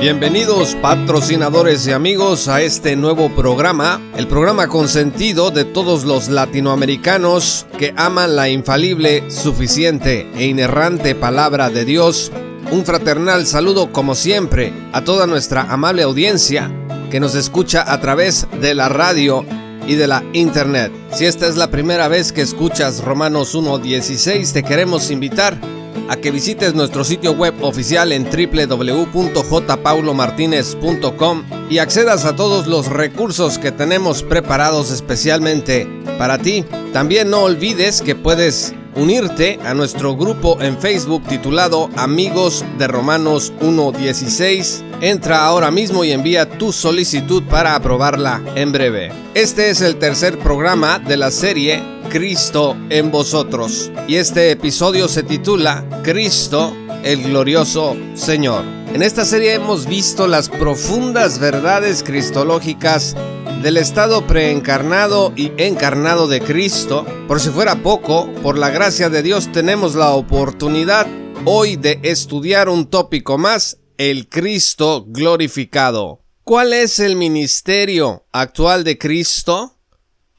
Bienvenidos patrocinadores y amigos a este nuevo programa, el programa consentido de todos los latinoamericanos que aman la infalible, suficiente e inerrante palabra de Dios. Un fraternal saludo como siempre a toda nuestra amable audiencia que nos escucha a través de la radio y de la internet. Si esta es la primera vez que escuchas Romanos 1.16, te queremos invitar a que visites nuestro sitio web oficial en www.jpaulomartinez.com y accedas a todos los recursos que tenemos preparados especialmente para ti. También no olvides que puedes unirte a nuestro grupo en Facebook titulado Amigos de Romanos 1.16. Entra ahora mismo y envía tu solicitud para aprobarla en breve. Este es el tercer programa de la serie Cristo en vosotros y este episodio se titula Cristo el glorioso Señor. En esta serie hemos visto las profundas verdades cristológicas del estado preencarnado y encarnado de Cristo. Por si fuera poco, por la gracia de Dios tenemos la oportunidad hoy de estudiar un tópico más, el Cristo glorificado. ¿Cuál es el ministerio actual de Cristo?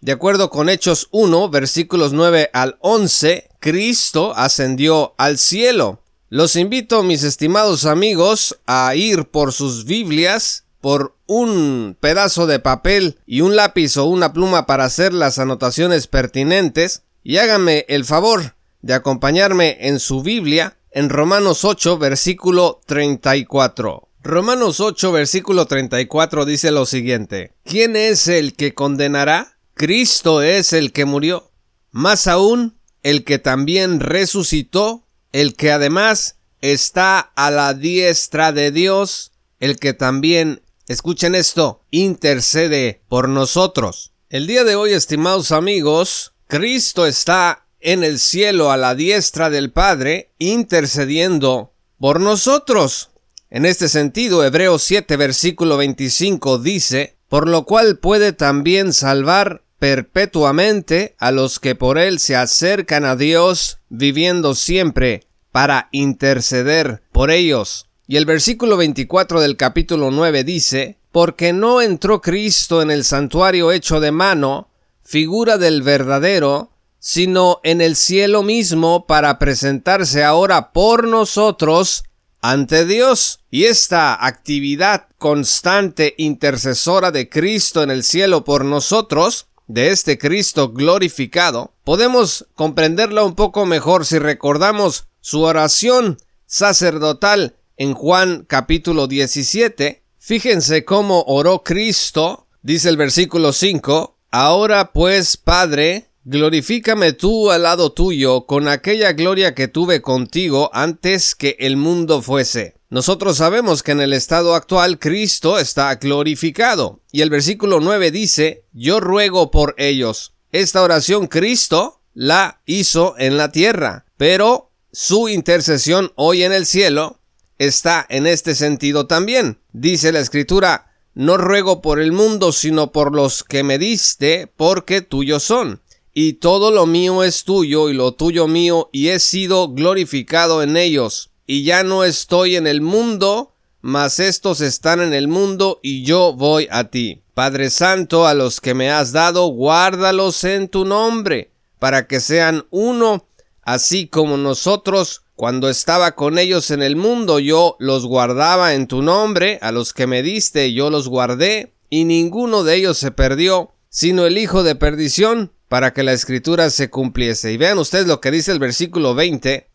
De acuerdo con Hechos 1, versículos 9 al 11, Cristo ascendió al cielo. Los invito, mis estimados amigos, a ir por sus Biblias por un pedazo de papel y un lápiz o una pluma para hacer las anotaciones pertinentes y háganme el favor de acompañarme en su Biblia en Romanos 8 versículo 34. Romanos 8 versículo 34 dice lo siguiente, ¿quién es el que condenará? Cristo es el que murió, más aún el que también resucitó, el que además está a la diestra de Dios, el que también Escuchen esto, intercede por nosotros. El día de hoy, estimados amigos, Cristo está en el cielo a la diestra del Padre, intercediendo por nosotros. En este sentido, Hebreos 7, versículo 25 dice, por lo cual puede también salvar perpetuamente a los que por él se acercan a Dios, viviendo siempre para interceder por ellos. Y el versículo 24 del capítulo 9 dice, Porque no entró Cristo en el santuario hecho de mano, figura del verdadero, sino en el cielo mismo para presentarse ahora por nosotros ante Dios. Y esta actividad constante intercesora de Cristo en el cielo por nosotros, de este Cristo glorificado, podemos comprenderla un poco mejor si recordamos su oración sacerdotal en Juan capítulo 17. Fíjense cómo oró Cristo, dice el versículo 5, Ahora pues, Padre, glorifícame tú al lado tuyo con aquella gloria que tuve contigo antes que el mundo fuese. Nosotros sabemos que en el estado actual Cristo está glorificado. Y el versículo 9 dice, Yo ruego por ellos. Esta oración Cristo la hizo en la tierra, pero su intercesión hoy en el cielo está en este sentido también. Dice la escritura, no ruego por el mundo, sino por los que me diste, porque tuyos son. Y todo lo mío es tuyo y lo tuyo mío, y he sido glorificado en ellos. Y ya no estoy en el mundo, mas estos están en el mundo, y yo voy a ti. Padre Santo, a los que me has dado, guárdalos en tu nombre, para que sean uno, así como nosotros cuando estaba con ellos en el mundo yo los guardaba en tu nombre, a los que me diste yo los guardé, y ninguno de ellos se perdió, sino el hijo de perdición, para que la escritura se cumpliese. Y vean ustedes lo que dice el versículo 20,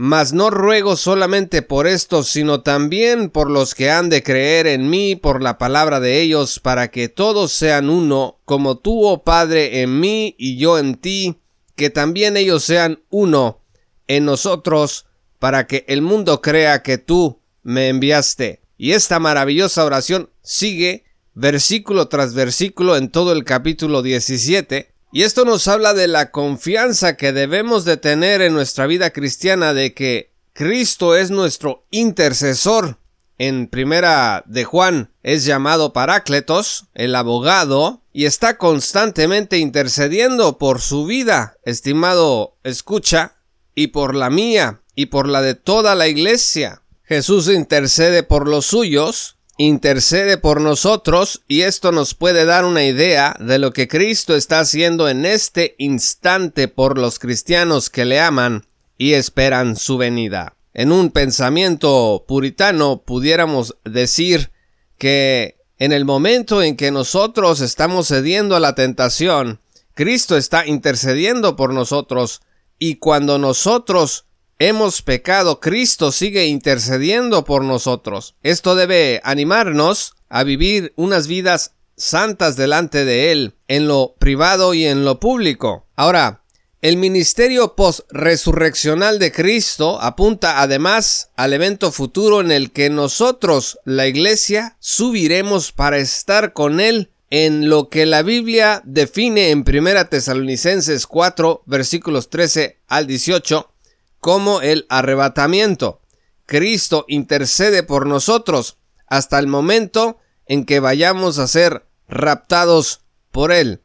mas no ruego solamente por estos, sino también por los que han de creer en mí por la palabra de ellos, para que todos sean uno, como tú, oh Padre, en mí y yo en ti, que también ellos sean uno, en nosotros para que el mundo crea que tú me enviaste. Y esta maravillosa oración sigue versículo tras versículo en todo el capítulo 17, Y esto nos habla de la confianza que debemos de tener en nuestra vida cristiana de que Cristo es nuestro intercesor. En primera de Juan es llamado Parácletos, el abogado, y está constantemente intercediendo por su vida, estimado escucha, y por la mía, y por la de toda la iglesia. Jesús intercede por los suyos, intercede por nosotros, y esto nos puede dar una idea de lo que Cristo está haciendo en este instante por los cristianos que le aman y esperan su venida. En un pensamiento puritano pudiéramos decir que en el momento en que nosotros estamos cediendo a la tentación, Cristo está intercediendo por nosotros y cuando nosotros hemos pecado, Cristo sigue intercediendo por nosotros. Esto debe animarnos a vivir unas vidas santas delante de Él, en lo privado y en lo público. Ahora, el ministerio post-resurreccional de Cristo apunta además al evento futuro en el que nosotros, la Iglesia, subiremos para estar con Él en lo que la Biblia define en 1 Tesalonicenses 4 versículos 13 al 18 como el arrebatamiento. Cristo intercede por nosotros hasta el momento en que vayamos a ser raptados por Él.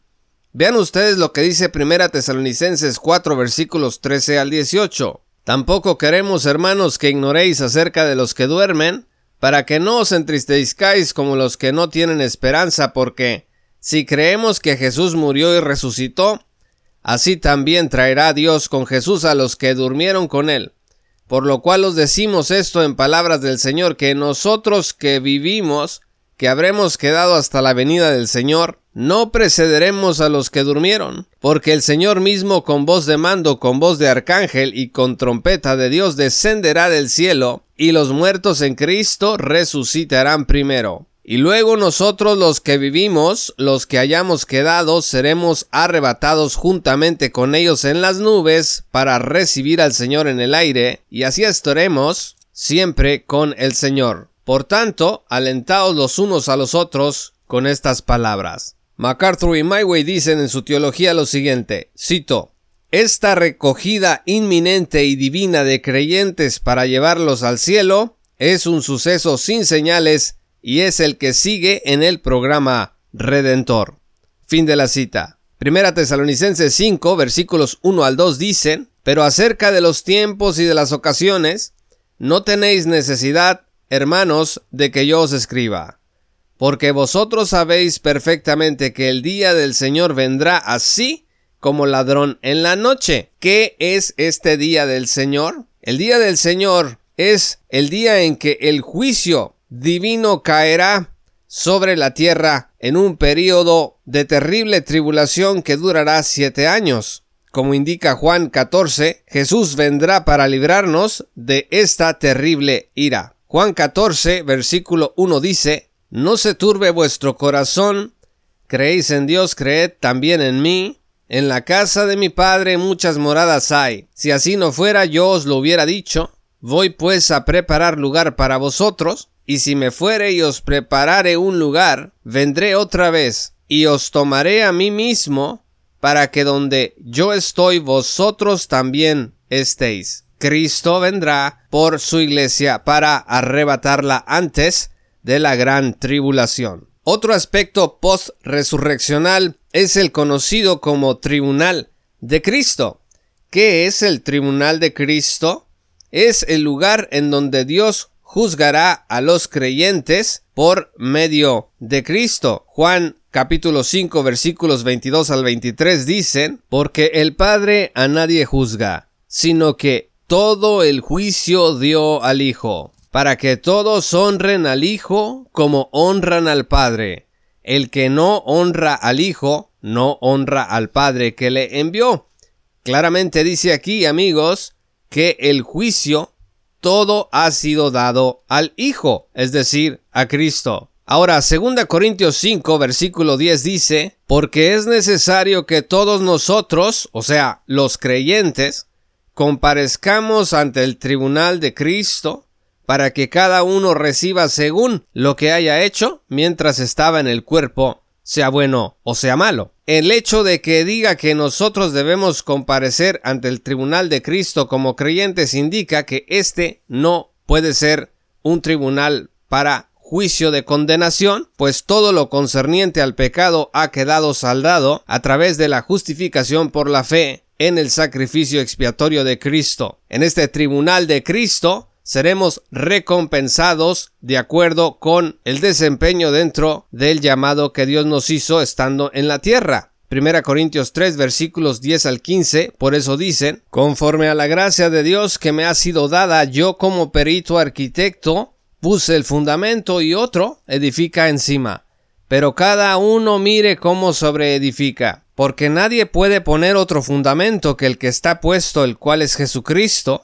Vean ustedes lo que dice Primera Tesalonicenses 4 versículos 13 al 18. Tampoco queremos, hermanos, que ignoréis acerca de los que duermen, para que no os entristezcáis como los que no tienen esperanza, porque si creemos que Jesús murió y resucitó, así también traerá Dios con Jesús a los que durmieron con él. Por lo cual os decimos esto en palabras del Señor, que nosotros que vivimos, que habremos quedado hasta la venida del Señor, no precederemos a los que durmieron, porque el Señor mismo con voz de mando, con voz de arcángel y con trompeta de Dios descenderá del cielo, y los muertos en Cristo resucitarán primero. Y luego nosotros los que vivimos, los que hayamos quedado, seremos arrebatados juntamente con ellos en las nubes para recibir al Señor en el aire, y así estaremos siempre con el Señor. Por tanto, alentaos los unos a los otros con estas palabras. MacArthur y Myway dicen en su teología lo siguiente, cito, esta recogida inminente y divina de creyentes para llevarlos al cielo es un suceso sin señales y es el que sigue en el programa Redentor. Fin de la cita. Primera Tesalonicenses 5 versículos 1 al 2 dicen, pero acerca de los tiempos y de las ocasiones, no tenéis necesidad hermanos, de que yo os escriba. Porque vosotros sabéis perfectamente que el día del Señor vendrá así como ladrón en la noche. ¿Qué es este día del Señor? El día del Señor es el día en que el juicio divino caerá sobre la tierra en un período de terrible tribulación que durará siete años. Como indica Juan 14, Jesús vendrá para librarnos de esta terrible ira. Juan 14, versículo 1 dice, No se turbe vuestro corazón, creéis en Dios, creed también en mí. En la casa de mi Padre muchas moradas hay. Si así no fuera, yo os lo hubiera dicho. Voy pues a preparar lugar para vosotros, y si me fuere y os preparare un lugar, vendré otra vez, y os tomaré a mí mismo, para que donde yo estoy vosotros también estéis. Cristo vendrá por su iglesia para arrebatarla antes de la gran tribulación. Otro aspecto post-resurreccional es el conocido como tribunal de Cristo. ¿Qué es el tribunal de Cristo? Es el lugar en donde Dios juzgará a los creyentes por medio de Cristo. Juan capítulo 5 versículos 22 al 23 dicen, porque el Padre a nadie juzga, sino que todo el juicio dio al Hijo, para que todos honren al Hijo como honran al Padre. El que no honra al Hijo, no honra al Padre que le envió. Claramente dice aquí, amigos, que el juicio todo ha sido dado al Hijo, es decir, a Cristo. Ahora, 2 Corintios 5, versículo 10 dice, porque es necesario que todos nosotros, o sea, los creyentes, comparezcamos ante el tribunal de Cristo para que cada uno reciba según lo que haya hecho mientras estaba en el cuerpo sea bueno o sea malo. El hecho de que diga que nosotros debemos comparecer ante el tribunal de Cristo como creyentes indica que este no puede ser un tribunal para juicio de condenación, pues todo lo concerniente al pecado ha quedado saldado a través de la justificación por la fe en el sacrificio expiatorio de Cristo. En este tribunal de Cristo seremos recompensados de acuerdo con el desempeño dentro del llamado que Dios nos hizo estando en la tierra. 1 Corintios 3 versículos 10 al 15, por eso dicen, conforme a la gracia de Dios que me ha sido dada, yo como perito arquitecto puse el fundamento y otro edifica encima. Pero cada uno mire cómo sobreedifica, porque nadie puede poner otro fundamento que el que está puesto, el cual es Jesucristo.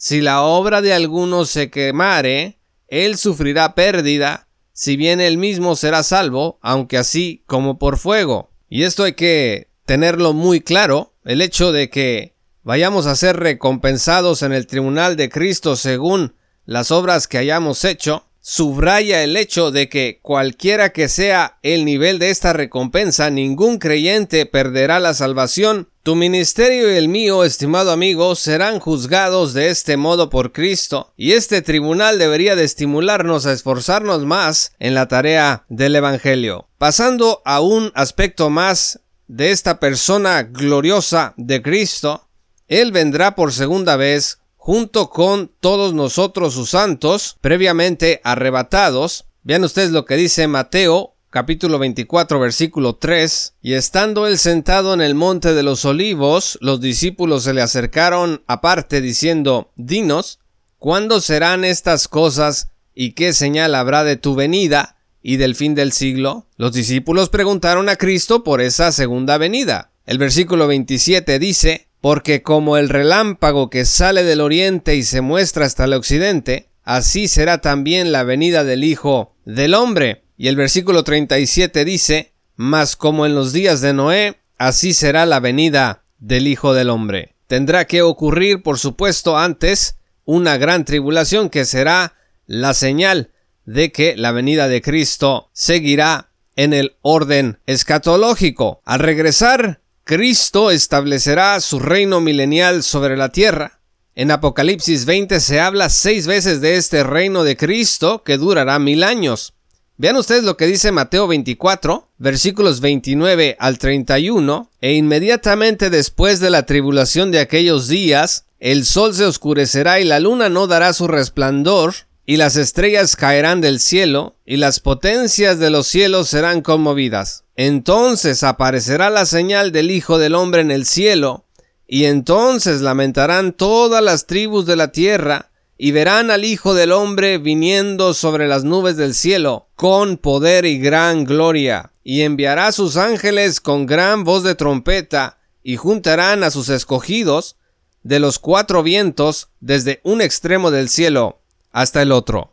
Si la obra de alguno se quemare, él sufrirá pérdida, si bien él mismo será salvo, aunque así como por fuego. Y esto hay que tenerlo muy claro, el hecho de que vayamos a ser recompensados en el tribunal de Cristo según las obras que hayamos hecho, subraya el hecho de que cualquiera que sea el nivel de esta recompensa, ningún creyente perderá la salvación. Tu ministerio y el mío, estimado amigo, serán juzgados de este modo por Cristo, y este tribunal debería de estimularnos a esforzarnos más en la tarea del Evangelio. Pasando a un aspecto más de esta persona gloriosa de Cristo, Él vendrá por segunda vez junto con todos nosotros sus santos, previamente arrebatados. Vean ustedes lo que dice Mateo capítulo 24 versículo 3, y estando él sentado en el monte de los olivos, los discípulos se le acercaron aparte diciendo, Dinos, ¿cuándo serán estas cosas y qué señal habrá de tu venida y del fin del siglo? Los discípulos preguntaron a Cristo por esa segunda venida. El versículo 27 dice, porque como el relámpago que sale del oriente y se muestra hasta el occidente, así será también la venida del Hijo del Hombre. Y el versículo 37 dice, mas como en los días de Noé, así será la venida del Hijo del Hombre. Tendrá que ocurrir, por supuesto, antes una gran tribulación que será la señal de que la venida de Cristo seguirá en el orden escatológico. Al regresar, Cristo establecerá su reino milenial sobre la tierra. En Apocalipsis 20 se habla seis veces de este reino de Cristo que durará mil años. Vean ustedes lo que dice Mateo 24, versículos 29 al 31, e inmediatamente después de la tribulación de aquellos días, el sol se oscurecerá y la luna no dará su resplandor, y las estrellas caerán del cielo, y las potencias de los cielos serán conmovidas. Entonces aparecerá la señal del Hijo del Hombre en el cielo, y entonces lamentarán todas las tribus de la tierra, y verán al Hijo del Hombre viniendo sobre las nubes del cielo, con poder y gran gloria, y enviará sus ángeles con gran voz de trompeta, y juntarán a sus escogidos de los cuatro vientos desde un extremo del cielo hasta el otro.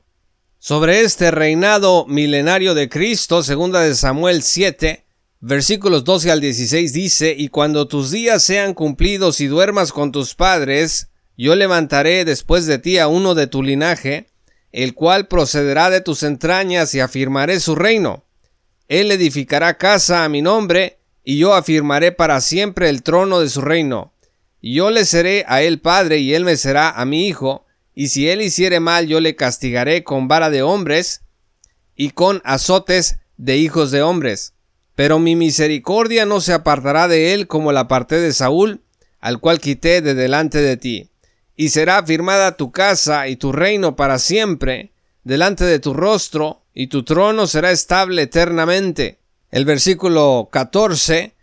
Sobre este reinado milenario de Cristo, segunda de Samuel 7, versículos 12 al 16 dice, y cuando tus días sean cumplidos y duermas con tus padres, yo levantaré después de ti a uno de tu linaje, el cual procederá de tus entrañas y afirmaré su reino. Él edificará casa a mi nombre, y yo afirmaré para siempre el trono de su reino. Y yo le seré a él padre, y él me será a mi hijo, y si él hiciere mal yo le castigaré con vara de hombres y con azotes de hijos de hombres. Pero mi misericordia no se apartará de él como la parte de Saúl, al cual quité de delante de ti. Y será afirmada tu casa y tu reino para siempre, delante de tu rostro, y tu trono será estable eternamente. El versículo 14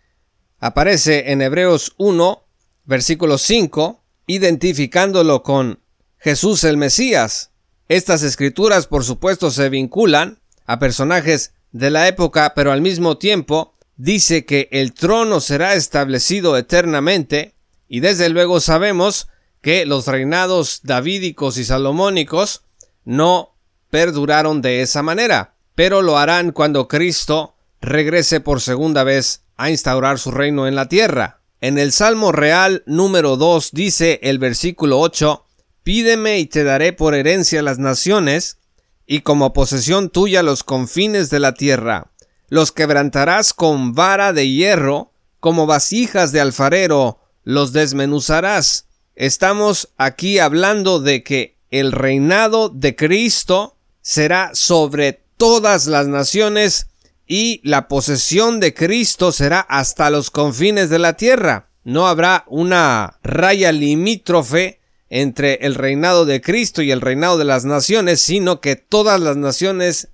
aparece en Hebreos 1, versículo 5, identificándolo con Jesús el Mesías. Estas escrituras por supuesto se vinculan a personajes de la época, pero al mismo tiempo dice que el trono será establecido eternamente y desde luego sabemos que los reinados davídicos y salomónicos no perduraron de esa manera, pero lo harán cuando Cristo regrese por segunda vez a instaurar su reino en la tierra. En el Salmo Real número 2 dice el versículo 8, Pídeme y te daré por herencia las naciones, y como posesión tuya los confines de la tierra. Los quebrantarás con vara de hierro, como vasijas de alfarero, los desmenuzarás. Estamos aquí hablando de que el reinado de Cristo será sobre todas las naciones y la posesión de Cristo será hasta los confines de la tierra. No habrá una raya limítrofe entre el reinado de Cristo y el reinado de las naciones, sino que todas las naciones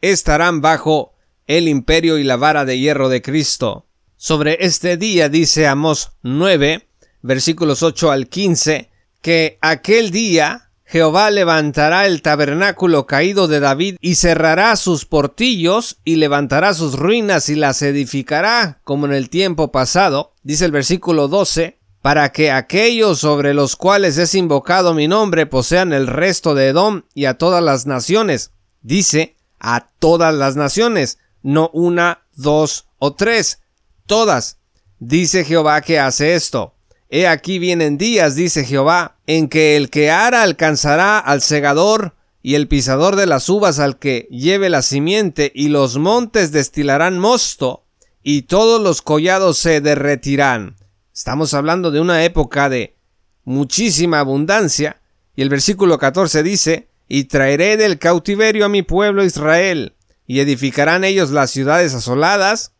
estarán bajo el imperio y la vara de hierro de Cristo. Sobre este día dice Amos 9, versículos 8 al 15, que aquel día Jehová levantará el tabernáculo caído de David y cerrará sus portillos y levantará sus ruinas y las edificará como en el tiempo pasado, dice el versículo 12, para que aquellos sobre los cuales es invocado mi nombre posean el resto de Edom y a todas las naciones. Dice a todas las naciones, no una, dos o tres, todas. Dice Jehová que hace esto. He aquí vienen días, dice Jehová, en que el que ara alcanzará al segador, y el pisador de las uvas al que lleve la simiente, y los montes destilarán mosto, y todos los collados se derretirán. Estamos hablando de una época de muchísima abundancia, y el versículo 14 dice, y traeré del cautiverio a mi pueblo Israel, y edificarán ellos las ciudades asoladas,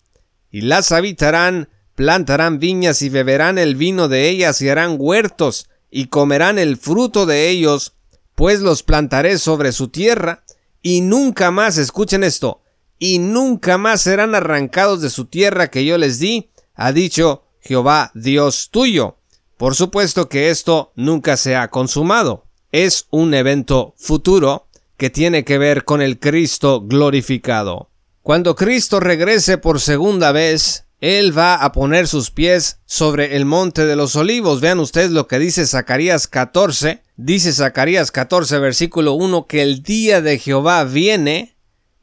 y las habitarán, plantarán viñas y beberán el vino de ellas y harán huertos y comerán el fruto de ellos, pues los plantaré sobre su tierra y nunca más, escuchen esto, y nunca más serán arrancados de su tierra que yo les di, ha dicho Jehová Dios tuyo. Por supuesto que esto nunca se ha consumado. Es un evento futuro que tiene que ver con el Cristo glorificado. Cuando Cristo regrese por segunda vez, él va a poner sus pies sobre el monte de los olivos. Vean ustedes lo que dice Zacarías 14. Dice Zacarías 14 versículo 1 que el día de Jehová viene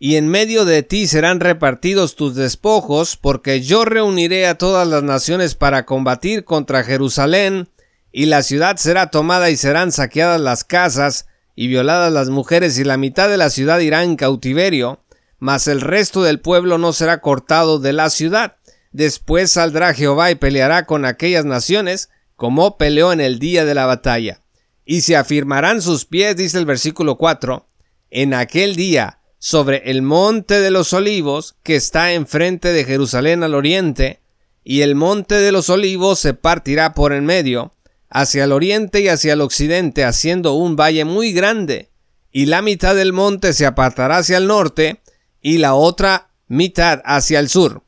y en medio de ti serán repartidos tus despojos, porque yo reuniré a todas las naciones para combatir contra Jerusalén, y la ciudad será tomada y serán saqueadas las casas, y violadas las mujeres, y la mitad de la ciudad irá en cautiverio, mas el resto del pueblo no será cortado de la ciudad. Después saldrá Jehová y peleará con aquellas naciones, como peleó en el día de la batalla. Y se afirmarán sus pies, dice el versículo 4, en aquel día, sobre el monte de los olivos, que está enfrente de Jerusalén al oriente, y el monte de los olivos se partirá por en medio, hacia el oriente y hacia el occidente, haciendo un valle muy grande, y la mitad del monte se apartará hacia el norte, y la otra mitad hacia el sur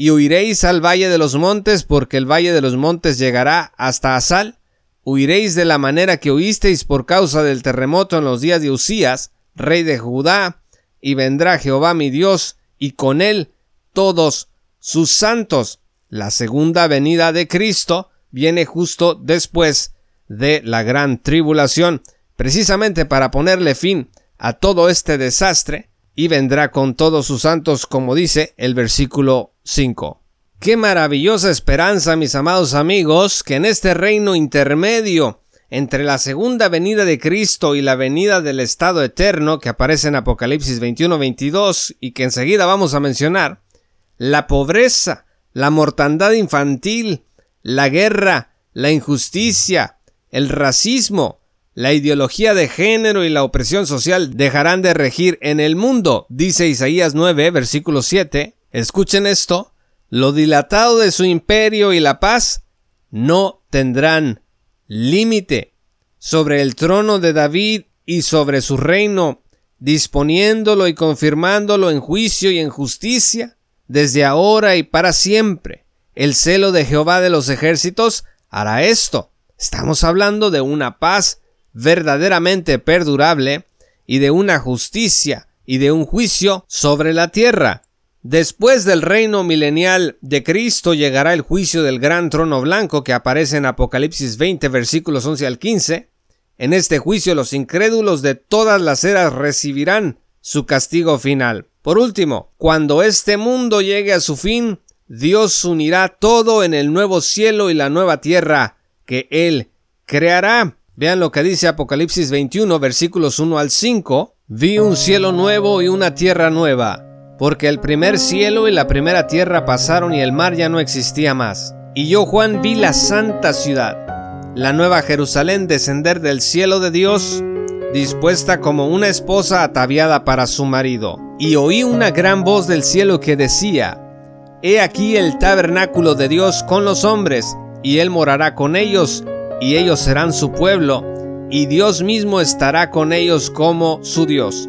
y huiréis al valle de los montes, porque el valle de los montes llegará hasta Asal. Huiréis de la manera que huisteis por causa del terremoto en los días de Usías, rey de Judá, y vendrá Jehová mi Dios, y con él todos sus santos. La segunda venida de Cristo viene justo después de la gran tribulación, precisamente para ponerle fin a todo este desastre, y vendrá con todos sus santos, como dice el versículo 5. Qué maravillosa esperanza, mis amados amigos, que en este reino intermedio entre la segunda venida de Cristo y la venida del estado eterno que aparece en Apocalipsis 21-22 y que enseguida vamos a mencionar, la pobreza, la mortandad infantil, la guerra, la injusticia, el racismo, la ideología de género y la opresión social dejarán de regir en el mundo, dice Isaías 9, versículo 7, Escuchen esto, lo dilatado de su imperio y la paz no tendrán límite sobre el trono de David y sobre su reino, disponiéndolo y confirmándolo en juicio y en justicia, desde ahora y para siempre. El celo de Jehová de los ejércitos hará esto. Estamos hablando de una paz verdaderamente perdurable y de una justicia y de un juicio sobre la tierra. Después del reino milenial de Cristo llegará el juicio del gran trono blanco que aparece en Apocalipsis 20 versículos 11 al 15. En este juicio los incrédulos de todas las eras recibirán su castigo final. Por último, cuando este mundo llegue a su fin, Dios unirá todo en el nuevo cielo y la nueva tierra que Él creará. Vean lo que dice Apocalipsis 21 versículos 1 al 5. Vi un cielo nuevo y una tierra nueva, porque el primer cielo y la primera tierra pasaron y el mar ya no existía más. Y yo Juan vi la santa ciudad, la nueva Jerusalén descender del cielo de Dios, dispuesta como una esposa ataviada para su marido. Y oí una gran voz del cielo que decía, He aquí el tabernáculo de Dios con los hombres, y él morará con ellos, y ellos serán su pueblo, y Dios mismo estará con ellos como su Dios.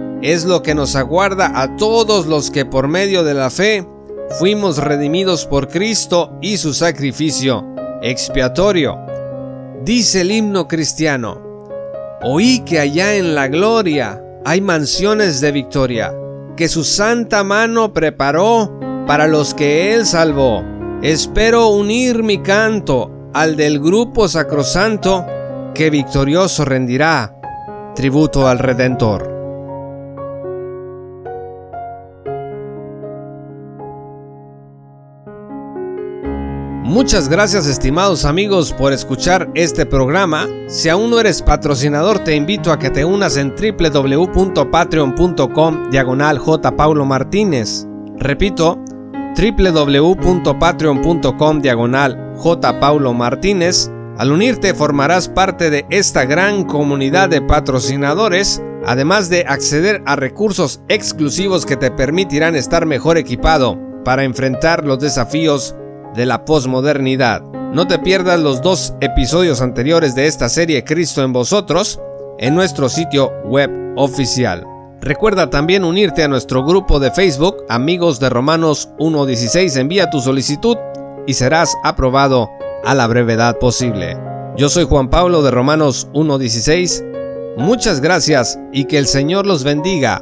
es lo que nos aguarda a todos los que por medio de la fe fuimos redimidos por Cristo y su sacrificio expiatorio. Dice el himno cristiano, oí que allá en la gloria hay mansiones de victoria, que su santa mano preparó para los que él salvó. Espero unir mi canto al del grupo sacrosanto que victorioso rendirá tributo al Redentor. Muchas gracias estimados amigos por escuchar este programa. Si aún no eres patrocinador te invito a que te unas en www.patreon.com diagonal J. Paulo Martínez. Repito, www.patreon.com diagonal J. Paulo Martínez. Al unirte formarás parte de esta gran comunidad de patrocinadores, además de acceder a recursos exclusivos que te permitirán estar mejor equipado para enfrentar los desafíos de la posmodernidad. No te pierdas los dos episodios anteriores de esta serie Cristo en vosotros en nuestro sitio web oficial. Recuerda también unirte a nuestro grupo de Facebook Amigos de Romanos 1.16. Envía tu solicitud y serás aprobado a la brevedad posible. Yo soy Juan Pablo de Romanos 1.16. Muchas gracias y que el Señor los bendiga